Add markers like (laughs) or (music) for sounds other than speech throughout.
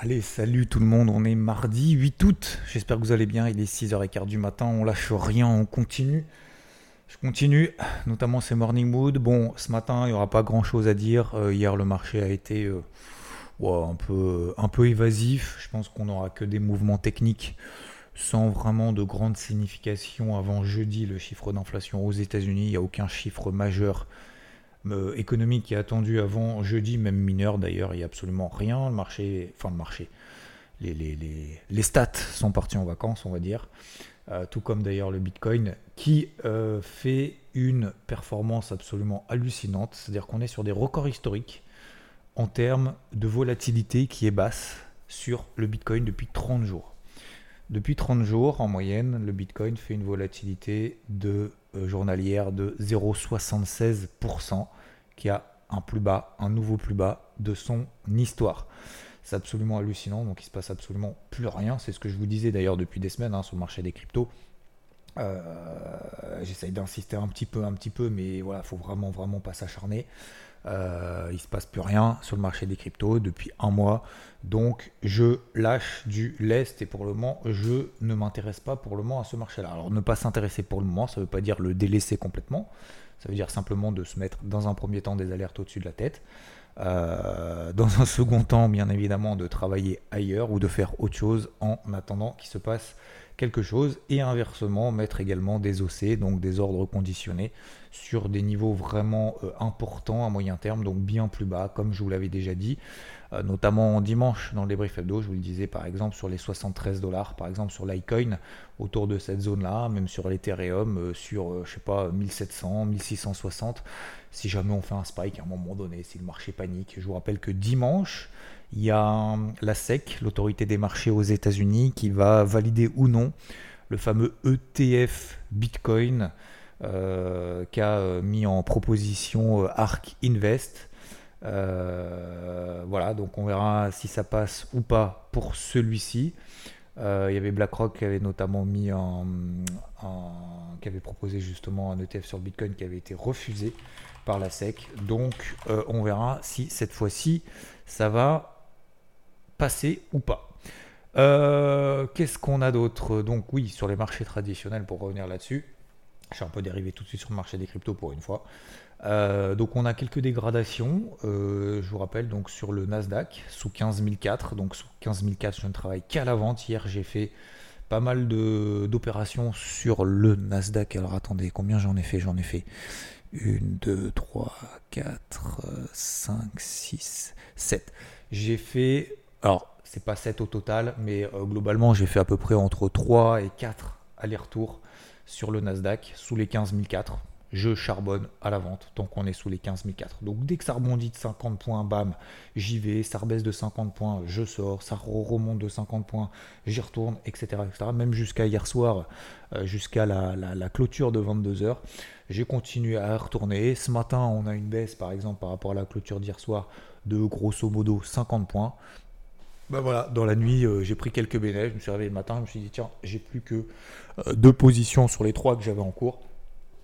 Allez, salut tout le monde, on est mardi 8 août, j'espère que vous allez bien, il est 6h15 du matin, on lâche rien, on continue. Je continue, notamment ces morning mood. Bon, ce matin, il n'y aura pas grand chose à dire. Euh, hier, le marché a été euh, un, peu, un peu évasif. Je pense qu'on n'aura que des mouvements techniques sans vraiment de grande signification avant jeudi, le chiffre d'inflation aux États-Unis. Il n'y a aucun chiffre majeur euh, économique qui est attendu avant jeudi, même mineur d'ailleurs. Il n'y a absolument rien. Le marché, enfin le marché, les, les, les, les stats sont partis en vacances, on va dire. Euh, tout comme d'ailleurs le Bitcoin, qui euh, fait une performance absolument hallucinante. C'est-à-dire qu'on est sur des records historiques en termes de volatilité qui est basse sur le Bitcoin depuis 30 jours. Depuis 30 jours, en moyenne, le Bitcoin fait une volatilité de, journalière de 0,76%, qui a un plus bas, un nouveau plus bas de son histoire. C'est absolument hallucinant, donc il se passe absolument plus rien. C'est ce que je vous disais d'ailleurs depuis des semaines hein, sur le marché des cryptos. Euh, j'essaye d'insister un petit peu, un petit peu, mais voilà, faut vraiment, pas s'acharner. Euh, il se passe plus rien sur le marché des cryptos depuis un mois, donc je lâche du lest et pour le moment, je ne m'intéresse pas pour le moment à ce marché-là. Alors ne pas s'intéresser pour le moment, ça ne veut pas dire le délaisser complètement, ça veut dire simplement de se mettre dans un premier temps des alertes au-dessus de la tête. Euh, dans un second temps, bien évidemment, de travailler ailleurs ou de faire autre chose en attendant qu'il se passe quelque chose et inversement mettre également des OC, donc des ordres conditionnés sur des niveaux vraiment euh, importants à moyen terme, donc bien plus bas, comme je vous l'avais déjà dit, euh, notamment dimanche dans le débrief hebdo, je vous le disais par exemple sur les 73 dollars, par exemple sur l'iCoin, autour de cette zone-là, même sur l'Ethereum, euh, sur je sais pas 1700, 1660, si jamais on fait un spike à un moment donné, si le marché panique. Je vous rappelle que dimanche, il y a la SEC, l'autorité des marchés aux États-Unis, qui va valider ou non le fameux ETF Bitcoin euh, qu'a euh, mis en proposition euh, ARK Invest. voilà, donc on verra si ça passe ou pas pour celui-ci. il y avait BlackRock qui avait notamment mis en, qui avait proposé justement un ETF sur Bitcoin qui avait été refusé par la SEC. Donc on verra si cette fois-ci ça va passer ou pas. Euh, qu'est-ce qu'on a d'autre? Donc oui, sur les marchés traditionnels, pour revenir là-dessus, je suis un peu dérivé tout de suite sur le marché des cryptos pour une fois. Euh, donc on a quelques dégradations, euh, je vous rappelle, donc sur le Nasdaq, sous 15004, donc sous 15004 je ne travaille qu'à la vente, hier j'ai fait pas mal d'opérations sur le Nasdaq, alors attendez, combien j'en ai fait? J'en ai fait 1, 2, 3, 4, 5, 6, 7. J'ai fait alors, c'est pas 7 au total, mais euh, globalement, j'ai fait à peu près entre 3 et 4 allers-retours sur le Nasdaq sous les 15 004. Je charbonne à la vente tant qu'on est sous les 15 004. Donc dès que ça rebondit de 50 points, bam, j'y vais, ça rebaisse de 50 points, je sors, ça remonte de 50 points, j'y retourne, etc., etc. Même jusqu'à hier soir, euh, jusqu'à la, la, clôture de 22h, j'ai continué à retourner. Ce matin, on a une baisse par exemple par rapport à la clôture d'hier soir de grosso modo 50 points. Bah voilà, dans la nuit, euh, j'ai pris quelques bénéfices. Je me suis réveillé le matin, je me suis dit, tiens, j'ai plus que euh, deux positions sur les trois que j'avais en cours.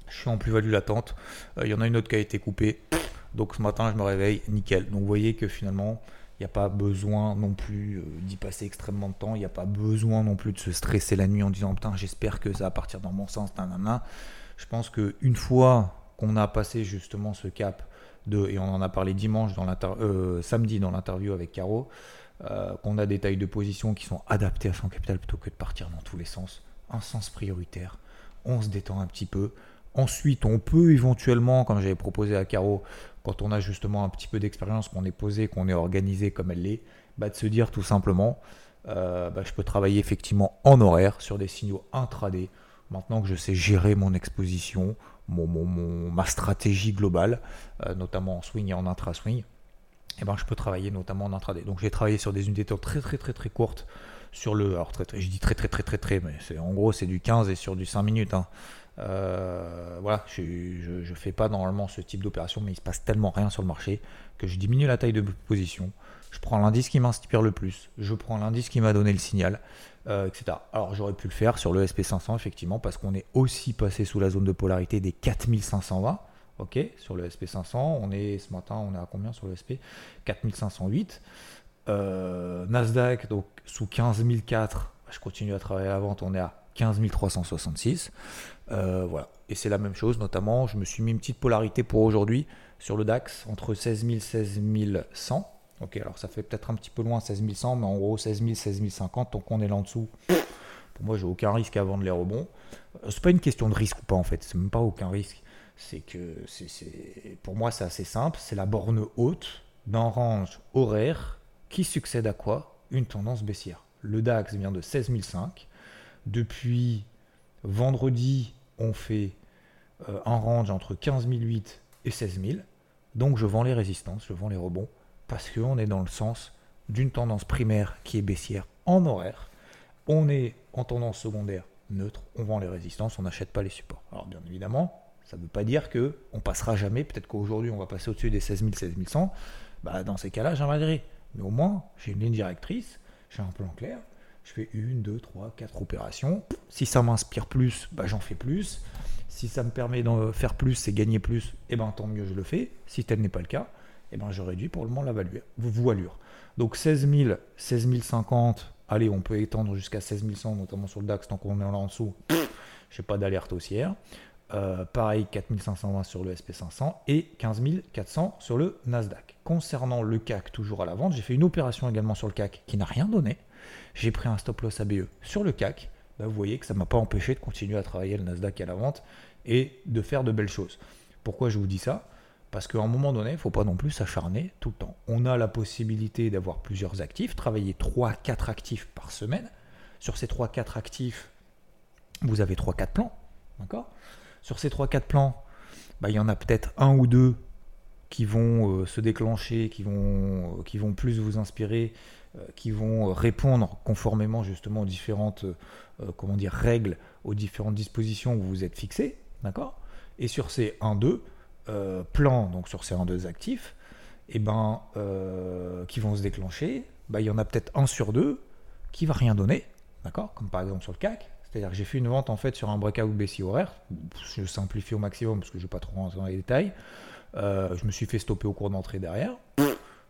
Je suis en plus-value latente. Euh, il y en a une autre qui a été coupée. Donc ce matin, je me réveille, nickel. Donc vous voyez que finalement, il n'y a pas besoin non plus d'y passer extrêmement de temps. Il n'y a pas besoin non plus de se stresser la nuit en disant, putain, j'espère que ça va partir dans mon sens. Nanana. Je pense qu'une fois qu'on a passé justement ce cap de, et on en a parlé dimanche samedi dans l'interview avec Caro, euh, qu'on a des tailles de position qui sont adaptées à son capital plutôt que de partir dans tous les sens. Un sens prioritaire. On se détend un petit peu. Ensuite, on peut éventuellement, comme j'avais proposé à Caro, quand on a justement un petit peu d'expérience, qu'on est posé, qu'on est organisé comme elle l'est, bah, de se dire tout simplement, euh, bah, je peux travailler effectivement en horaire sur des signaux intraday. Maintenant que je sais gérer mon exposition, ma stratégie globale, euh, notamment en swing et en intra-swing, eh ben, je peux travailler notamment en intraday. Donc j'ai travaillé sur des unités très très très très courtes sur le. Alors très, très je dis très très très très très, mais c'est en gros c'est du 15 et sur du 5 minutes. Hein. Euh, voilà, je ne fais pas normalement ce type d'opération, mais il se passe tellement rien sur le marché que je diminue la taille de position. Je prends l'indice qui m'inspire le plus, je prends l'indice qui m'a donné le signal, euh, etc. Alors j'aurais pu le faire sur le SP500 effectivement parce qu'on est aussi passé sous la zone de polarité des 4520. Ok, sur le SP500, on est ce matin, on est à combien sur le SP 4508. Euh, Nasdaq, donc sous 15 004, je continue à travailler à la vente, on est à 15 366. Euh, voilà. Et c'est la même chose, notamment, je me suis mis une petite polarité pour aujourd'hui sur le DAX entre 16 000 16 100. Ok, alors ça fait peut-être un petit peu loin 16 100, mais en gros 16 000 16 050, donc on est là en dessous. Pour moi, j'ai aucun risque à vendre les rebonds. Euh, c'est pas une question de risque ou pas en fait, c'est même pas aucun risque. C'est que c'est, pour moi, c'est assez simple. C'est la borne haute d'un range horaire qui succède à quoi? Une tendance baissière. Le DAX vient de 16 005. Depuis vendredi, on fait euh, un range entre 15 008 et 16 000. Donc je vends les résistances, je vends les rebonds, parce qu'on est dans le sens d'une tendance primaire qui est baissière en horaire. On est en tendance secondaire neutre, on vend les résistances, on n'achète pas les supports. Alors bien évidemment, ça ne veut pas dire que on passera jamais, peut-être qu'aujourd'hui on va passer au-dessus des 16 000, 16 100. Bah, dans ces cas-là, j'invaliderai. Mais au moins, j'ai une ligne directrice, j'ai un plan clair. Je fais une, deux, trois, quatre opérations. Si ça m'inspire plus, bah, j'en fais plus. Si ça me permet d'en faire plus c'est gagner plus, et eh ben, tant mieux, je le fais. Si tel n'est pas le cas, et eh ben, je réduis pour le moment la voilure. Donc 16 000, 16 050, allez, on peut étendre jusqu'à 16 100, notamment sur le DAX, tant qu'on est là en dessous. Je n'ai pas d'alerte haussière. Euh, pareil, 4520 sur le SP500 et 15400 sur le Nasdaq. Concernant le CAC, toujours à la vente, j'ai fait une opération également sur le CAC qui n'a rien donné. J'ai pris un stop loss ABE sur le CAC. Bah, vous voyez que ça ne m'a pas empêché de continuer à travailler le Nasdaq à la vente et de faire de belles choses. Pourquoi je vous dis ça? Parce qu'à un moment donné, il ne faut pas non plus s'acharner tout le temps. On a la possibilité d'avoir plusieurs actifs, travailler 3-4 actifs par semaine. Sur ces 3-4 actifs, vous avez 3-4 plans. D'accord? Sur ces 3-4 plans, bah, il y en a peut-être un ou deux qui vont euh, se déclencher, qui vont, euh, qui vont plus vous inspirer, euh, qui vont répondre conformément justement aux différentes comment dire, règles, aux différentes dispositions où vous êtes fixé. D'accord? Et sur ces 1-2 plans, donc sur ces 1-2 actifs, eh ben, qui vont se déclencher, bah, il y en a peut-être un sur deux qui va rien donner. D'accord? Comme par exemple sur le CAC, c'est-à-dire que j'ai fait une vente en fait sur un breakout baissier horaire. Je simplifie au maximum parce que je ne vais pas trop rentrer dans les détails. Euh, je me suis fait stopper au cours d'entrée derrière.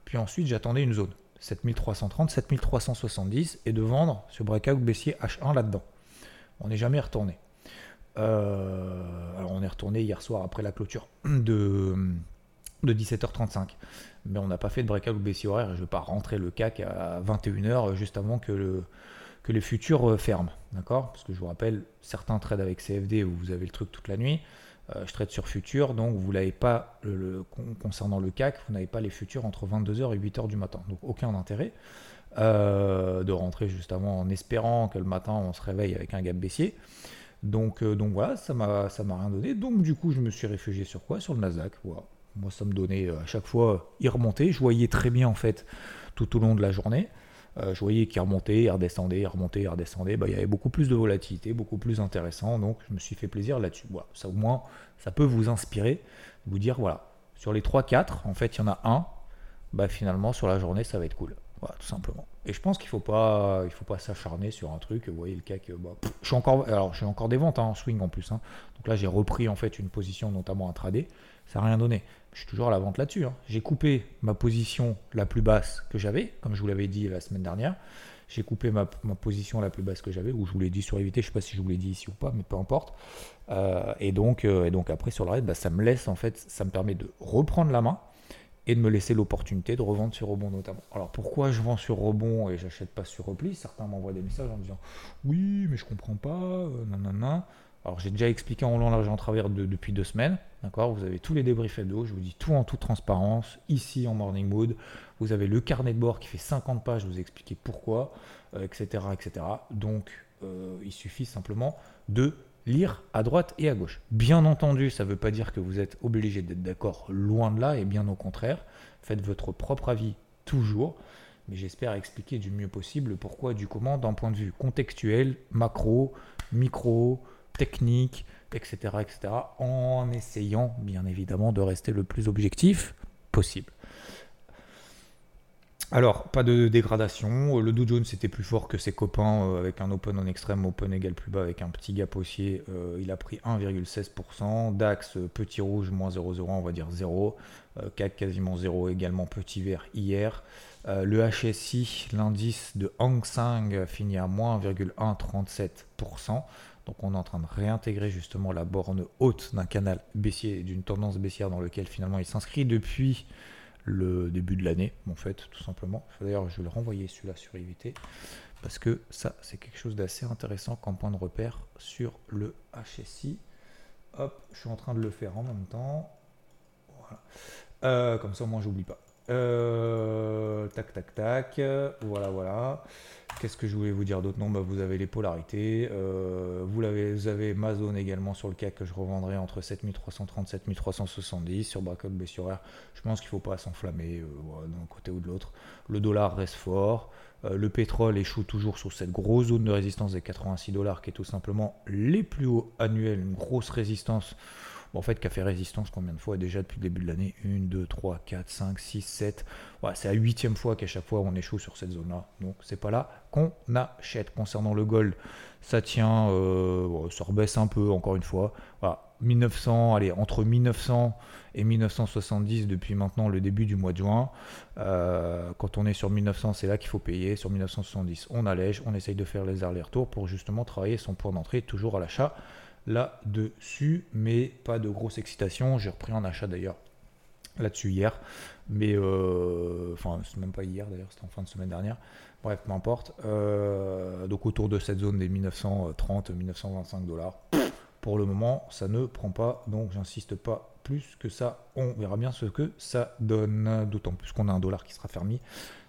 Puis ensuite, j'attendais une zone 7330, 7370 et de vendre ce breakout baissier H1 là-dedans. On n'est jamais retourné. Euh, alors on est retourné hier soir après la clôture de, de 17h35. Mais on n'a pas fait de breakout baissier horaire. Je ne vais pas rentrer le CAC à 21h juste avant que le, que les futurs euh, ferment. D'accord? Parce que je vous rappelle, certains trades avec CFD où vous avez le truc toute la nuit. Euh, je trade sur futur, donc vous n'avez pas, concernant le CAC, vous n'avez pas les futurs entre 22h et 8h du matin. Donc aucun intérêt euh, de rentrer justement en espérant que le matin on se réveille avec un gap baissier. Donc, voilà, ça m'a rien donné. Donc du coup, je me suis réfugié sur quoi? Sur le Nasdaq. Moi, ça me donnait à chaque fois, il remontait. Je voyais très bien en fait tout au long de la journée. Euh, je voyais qu'il remontait, il redescendait, il remontait, il redescendait. Bah, il y avait beaucoup plus de volatilité, beaucoup plus intéressant. Donc je me suis fait plaisir là-dessus. Voilà, ça au moins, ça peut vous inspirer, vous dire voilà, sur les 3-4, en fait, il y en a un. Bah, finalement, sur la journée, ça va être cool. Voilà, tout simplement. Et je pense qu'il faut pas, il faut pas s'acharner sur un truc. Vous voyez le CAC, bah, je suis encore, alors j'ai encore des ventes hein, en swing en plus. Hein. Donc là, j'ai repris en fait une position, notamment intraday. Ça n'a rien donné. Je suis toujours à la vente là-dessus. Hein. J'ai coupé ma position la plus basse que j'avais, comme je vous l'avais dit la semaine dernière. J'ai coupé ma, position la plus basse que j'avais, ou je vous l'ai dit sur éviter, je ne sais pas si je vous l'ai dit ici ou pas, mais peu importe. Euh, et, donc, euh, et donc après sur le reste, bah, ça me laisse en fait, ça me permet de reprendre la main et de me laisser l'opportunité de revendre sur rebond notamment. Alors pourquoi je vends sur rebond et j'achète pas sur repli? Certains m'envoient des messages en disant oui mais je comprends pas, euh, nanana. Alors j'ai déjà expliqué en long, large en travers depuis deux semaines. D'accord? Vous avez tous les débriefs hebdo, je vous dis tout en toute transparence, ici en morning mood. Vous avez le carnet de bord qui fait 50 pages, je vous ai expliqué pourquoi, etc., euh, etc. Donc euh, il suffit simplement de lire à droite et à gauche. Bien entendu, ça ne veut pas dire que vous êtes obligé d'être d'accord loin de là, et bien au contraire, faites votre propre avis toujours. Mais j'espère expliquer du mieux possible pourquoi, du comment, d'un point de vue contextuel, macro, micro, technique, etc., etc., en essayant bien évidemment de rester le plus objectif possible. Alors, pas de dégradation. Le Dow Jones était plus fort que ses copains euh, avec un open en extrême, open égal plus bas avec un petit gap haussier. Euh, il a pris 1,16%. DAX, euh, petit rouge, moins 0,01, on va dire 0. CAC quasiment 0 également, petit vert hier. Le HSI, l'indice de Hang Seng, finit à moins 1,137%. Donc on est en train de réintégrer justement la borne haute d'un canal baissier, d'une tendance baissière dans lequel finalement il s'inscrit depuis le début de l'année, en fait, tout simplement. D'ailleurs, je vais le renvoyer celui-là sur IVT, parce que ça, c'est quelque chose d'assez intéressant comme point de repère sur le HSI. Hop, je suis en train de le faire en même temps. Voilà. Euh, comme ça, moi, j'oublie pas. Euh, tac, tac, tac. Voilà, voilà. Qu'est-ce que je voulais vous dire d'autre? Non, bah, vous avez les polarités. Euh, vous, avez, ma zone également sur le CAC que je revendrai entre 7330 7370 sur Bracol B sur R. Je pense qu'il ne faut pas s'enflammer euh, d'un côté ou de l'autre. Le dollar reste fort. le pétrole échoue toujours sur cette grosse zone de résistance des 86 dollars qui est tout simplement les plus hauts annuels, une grosse résistance en fait, qui a fait résistance combien de fois? Déjà depuis le début de l'année 1, 2, 3, 4, 5, 6, 7. c'est la huitième fois qu'à chaque fois on échoue sur cette zone-là. Donc c'est pas là qu'on achète. Concernant le gold, ça tient, euh, ça rebaisse un peu encore une fois. 1900, allez, entre 1900 et 1970 depuis maintenant le début du mois de juin. Euh, quand on est sur 1900, c'est là qu'il faut payer. Sur 1970, on allège, on essaye de faire les allers-retours pour justement travailler son point d'entrée toujours à l'achat là-dessus, mais pas de grosse excitation. J'ai repris en achat d'ailleurs là-dessus hier, mais euh, enfin, c'est même pas hier d'ailleurs, c'était en fin de semaine dernière. Bref, peu importe. Euh, donc autour de cette zone des 1930-1925 dollars. Pour le moment, ça ne prend pas, donc j'insiste pas plus que ça. On verra bien ce que ça donne, d'autant plus qu'on a un dollar qui sera fermé,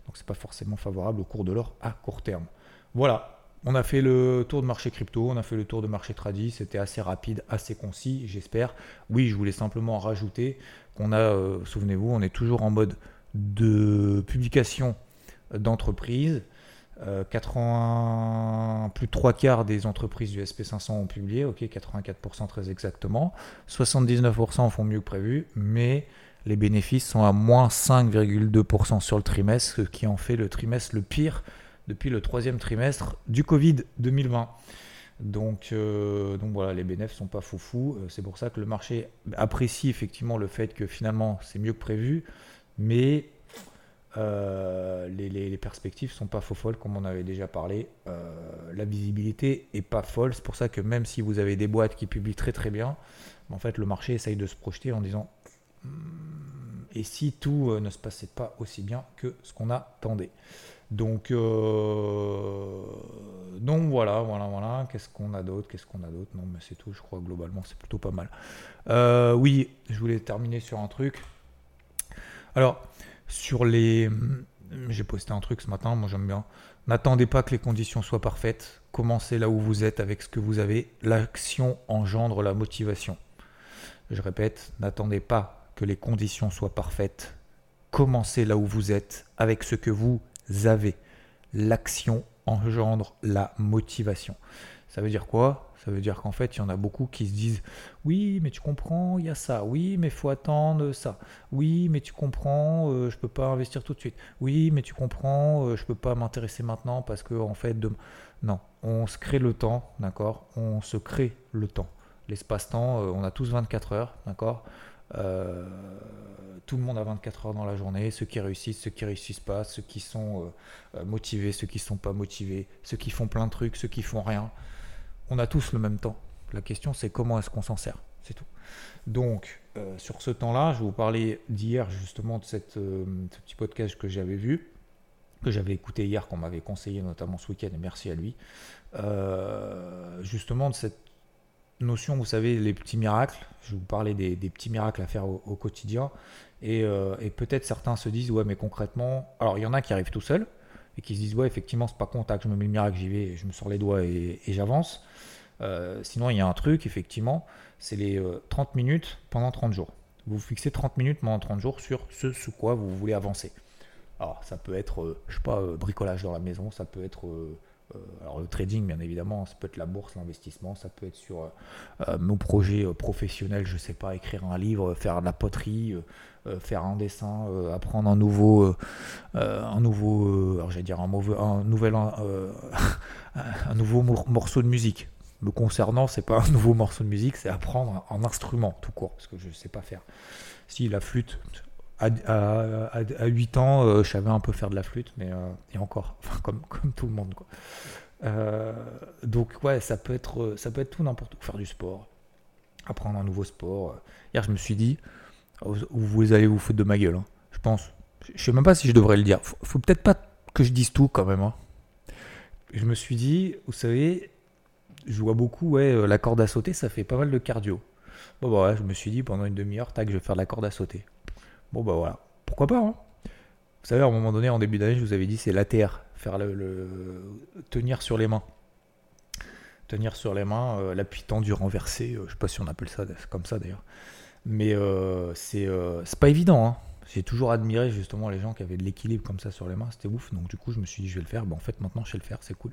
donc c'est pas forcément favorable au cours de l'or à court terme. Voilà, on a fait le tour de marché crypto, on a fait le tour de marché tradit, c'était assez rapide, assez concis, j'espère. Oui, je voulais simplement rajouter qu'on a, euh, souvenez-vous, on est toujours en mode de publication d'entreprises. 80, euh, plus de trois quarts des entreprises du SP500 ont publié, ok, 84% très exactement. 79% font mieux que prévu, mais les bénéfices sont à moins 5,2% sur le trimestre, ce qui en fait le trimestre le pire depuis le troisième trimestre du Covid 2020. Donc, euh, donc voilà, les bénéfices sont pas foufou. Euh, c'est pour ça que le marché apprécie effectivement le fait que finalement c'est mieux que prévu, mais euh, les, les, perspectives sont pas faux folles comme on avait déjà parlé. la visibilité est pas folle. C'est pour ça que même si vous avez des boîtes qui publient très très bien, en fait le marché essaye de se projeter en disant hmm, et si tout ne se passait pas aussi bien que ce qu'on attendait? Donc, euh, donc voilà, voilà, voilà. Qu'est-ce qu'on a d'autre Qu'est-ce qu'on a d'autre? Non, mais c'est tout. Je crois globalement, c'est plutôt pas mal. Euh, oui, je voulais terminer sur un truc. Alors, sur les, j'ai posté un truc ce matin. Moi, j'aime bien. N'attendez pas que les conditions soient parfaites. Commencez là où vous êtes avec ce que vous avez. L'action engendre la motivation. Je répète, n'attendez pas que les conditions soient parfaites. Commencez là où vous êtes avec ce que vous avez. L'action engendre la motivation. Ça veut dire quoi? Ça veut dire qu'en fait, il y en a beaucoup qui se disent Oui, mais tu comprends, il y a ça. Oui, mais il faut attendre ça. Oui, mais tu comprends, euh, je ne peux pas investir tout de suite. Oui, mais tu comprends, euh, je ne peux pas m'intéresser maintenant parce que, en fait, de... non, on se crée le temps, d'accord? On se crée le temps. L'espace-temps, euh, on a tous 24 heures, d'accord? Tout le monde a 24 heures dans la journée, ceux qui réussissent, ceux qui réussissent pas, ceux qui sont euh, euh, motivés, ceux qui sont pas motivés, ceux qui font plein de trucs, ceux qui font rien. On a tous le même temps. La question c'est comment est-ce qu'on s'en sert, c'est tout. Donc euh, sur ce temps-là, je vais vous parler d'hier justement de ce petit podcast que j'avais vu, que j'avais écouté hier, qu'on m'avait conseillé notamment ce week-end, et merci à lui. justement de cette notion, vous savez, les petits miracles. Je vous parler des, petits miracles à faire au quotidien. Euh, et, peut-être certains se disent, ouais, mais concrètement, alors il y en a qui arrivent tout seuls et qui se disent, ouais, effectivement, c'est pas contact, je me mets le miracle, j'y vais, je me sors les doigts et, j'avance. Euh, sinon, il y a un truc, effectivement, c'est les 30 euh, minutes pendant 30 jours. Vous fixez 30 minutes pendant 30 jours sur ce sous quoi vous voulez avancer. Alors, ça peut être, je sais pas, bricolage dans la maison, ça peut être alors le trading, bien évidemment, ça peut être la bourse, l'investissement, ça peut être sur euh, euh, nos projets professionnels, je sais pas, écrire un livre, faire de la poterie, faire un dessin, apprendre un nouveau, un nouveau, alors j'allais dire un, mauvais, un nouvel, un (laughs) nouveau morceau de musique. Me concernant, c'est pas un nouveau morceau de musique, c'est apprendre un, instrument tout court, parce que je sais pas faire. Si la flûte, À, à, à, 8 ans, euh, je savais un peu faire de la flûte, mais euh, et encore, (laughs) comme, tout le monde. Quoi. Euh, donc ouais, ça peut être, ça peut être tout n'importe où. Faire du sport, apprendre un nouveau sport. Hier, je me suis dit, vous allez vous foutre de ma gueule. Hein. Je pense. Je sais même pas si je devrais le dire. Faut, faut peut-être pas que je dise tout quand même. Hein. Je me suis dit, vous savez, je vois beaucoup, ouais, la corde à sauter, ça fait pas mal de cardio. Bon bah ouais, je me suis dit pendant une demi-heure, tac, je vais faire de la corde à sauter. Bon bah voilà, pourquoi pas hein Vous savez, à un moment donné, en début d'année, je vous avais dit c'est l'ATR, faire le, tenir sur les mains. Tenir sur les mains, euh, l'appui tendu renversé, euh, je sais pas si on appelle ça comme ça d'ailleurs. Mais euh, c'est pas évident. Hein. J'ai toujours admiré justement les gens qui avaient de l'équilibre comme ça sur les mains, c'était ouf. Donc du coup, je me suis dit je vais le faire. Bon, en fait, maintenant je sais le faire, c'est cool.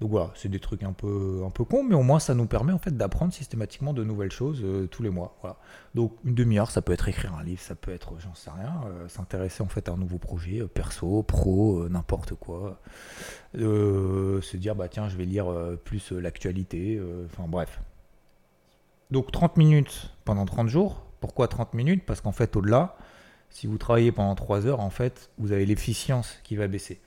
Donc voilà, c'est des trucs un peu, un peu cons, mais au moins ça nous permet en fait d'apprendre systématiquement de nouvelles choses euh, tous les mois. Voilà. Donc une demi-heure, ça peut être écrire un livre, ça peut être, j'en sais rien, euh, s'intéresser en fait à un nouveau projet, euh, perso, pro, n'importe quoi. se dire bah tiens, je vais lire plus l'actualité. Enfin bref. Donc 30 minutes pendant 30 jours. Pourquoi 30 minutes? Parce qu'en fait au-delà, si vous travaillez pendant 3 heures, en fait, vous avez l'efficience qui va baisser.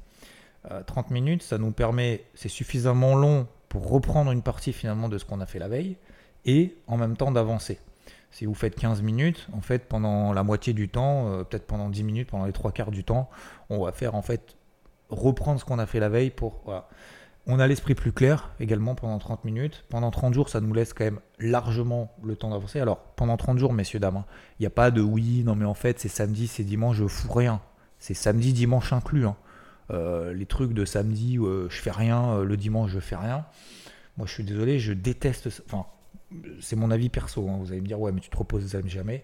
30 euh, minutes, ça nous permet, c'est suffisamment long pour reprendre une partie finalement de ce qu'on a fait la veille et en même temps d'avancer. Si vous faites 15 minutes, en fait, pendant la moitié du temps, euh, peut-être pendant 10 minutes, pendant les trois quarts du temps, on va faire en fait reprendre ce qu'on a fait la veille pour. On a l'esprit plus clair également pendant 30 minutes. Pendant 30 jours, ça nous laisse quand même largement le temps d'avancer. Alors, pendant 30 jours, messieurs, dames, hein, il n'y a pas de oui, non, mais en fait, c'est samedi, c'est dimanche, je fous rien. C'est samedi, dimanche inclus. Hein. Euh, les trucs de samedi, euh, je fais rien, euh, le dimanche, je fais rien. Moi, je suis désolé, je déteste. Enfin, c'est mon avis perso. Hein. Vous allez me dire, ouais, mais tu te reposes jamais.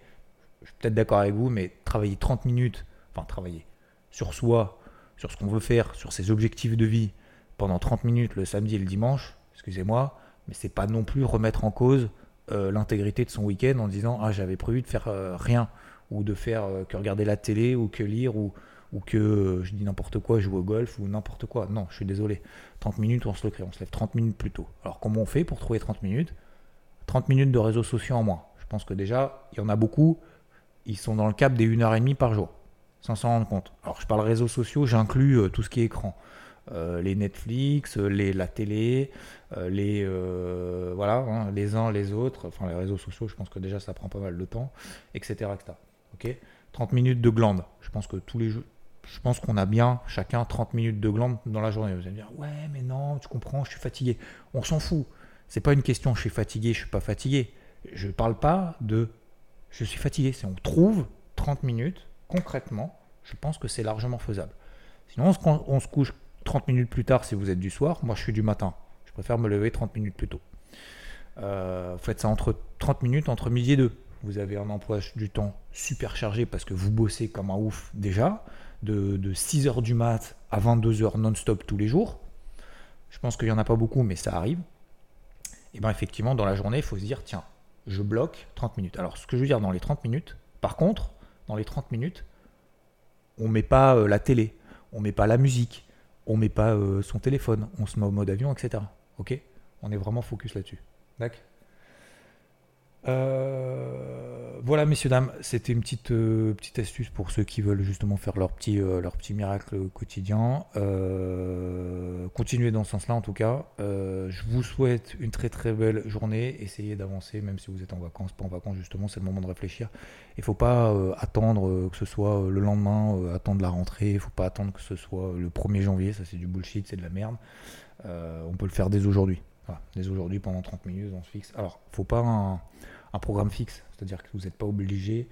Je suis peut-être d'accord avec vous, mais travailler 30 minutes, enfin, travailler sur soi, sur ce qu'on veut faire, sur ses objectifs de vie pendant 30 minutes le samedi et le dimanche, excusez-moi, mais c'est pas non plus remettre en cause l'intégrité de son week-end en disant, ah, j'avais prévu de faire rien, ou de faire que regarder la télé, ou que lire, ou ou que euh, je dis n'importe quoi, je joue au golf ou n'importe quoi. Non, je suis désolé. 30 minutes, on se le crée, on se lève 30 minutes plus tôt. Alors comment on fait pour trouver 30 minutes? 30 minutes de réseaux sociaux en moins. Je pense que déjà, il y en a beaucoup, ils sont dans le cap des 1h30 par jour, sans s'en rendre compte. Alors je parle réseaux sociaux, j'inclus euh, tout ce qui est écran. Euh, les Netflix, les, la télé, les voilà, hein, les uns les autres, enfin les réseaux sociaux, je pense que déjà ça prend pas mal de temps, etc. etc. ok? 30 minutes de glande. Je pense que tous les je pense qu'on a bien chacun 30 minutes de glande dans la journée. Vous allez me dire, ouais, mais non, tu comprends, je suis fatigué. On s'en fout. C'est pas une question, je suis fatigué, je suis pas fatigué. Je parle pas de je suis fatigué. C'est on trouve 30 minutes, concrètement, je pense que c'est largement faisable. Sinon, on se, couche 30 minutes plus tard si vous êtes du soir. Moi, je suis du matin. Je préfère me lever 30 minutes plus tôt. Euh, faites ça entre 30 minutes, entre midi et deux. Vous avez un emploi du temps super chargé parce que vous bossez comme un ouf déjà de, 6h du mat à 22h non-stop tous les jours. Je pense qu'il n'y en a pas beaucoup, mais ça arrive. Et bien effectivement, dans la journée, il faut se dire, tiens, je bloque 30 minutes. Alors ce que je veux dire dans les 30 minutes, par contre, dans les 30 minutes, on ne met pas euh, la télé, on ne met pas la musique, on ne met pas euh, son téléphone, on se met au mode avion, etc. Ok? On est vraiment focus là-dessus. D'accord? Euh, voilà, messieurs, dames, c'était une petite, euh, petite astuce pour ceux qui veulent justement faire leur petit, euh, leur petit miracle quotidien. continuez dans ce sens-là, en tout cas. je vous souhaite une très très belle journée. Essayez d'avancer, même si vous êtes en vacances, pas en vacances, justement, c'est le moment de réfléchir. Il ne faut pas attendre que ce soit le lendemain, attendre la rentrée. Il ne faut pas attendre que ce soit le 1er janvier. Ça, c'est du bullshit, c'est de la merde. on peut le faire dès aujourd'hui. Dès aujourd'hui, pendant 30 minutes, on se fixe. Alors, faut pas programme fixe. C'est-à-dire que vous n'êtes pas obligé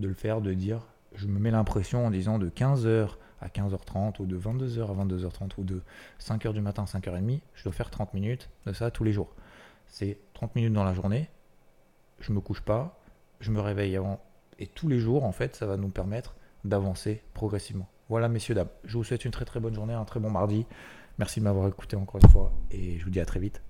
de le faire, de dire je me mets l'impression en disant de 15h à 15h30 ou de 22h à 22h30 ou de 5h du matin à 5h30, je dois faire 30 minutes de ça tous les jours. C'est 30 minutes dans la journée, je me couche pas, je me réveille avant. Et tous les jours, en fait, ça va nous permettre d'avancer progressivement. Voilà, messieurs, dames, je vous souhaite une très très bonne journée, un très bon mardi. Merci de m'avoir écouté encore une fois et je vous dis à très vite.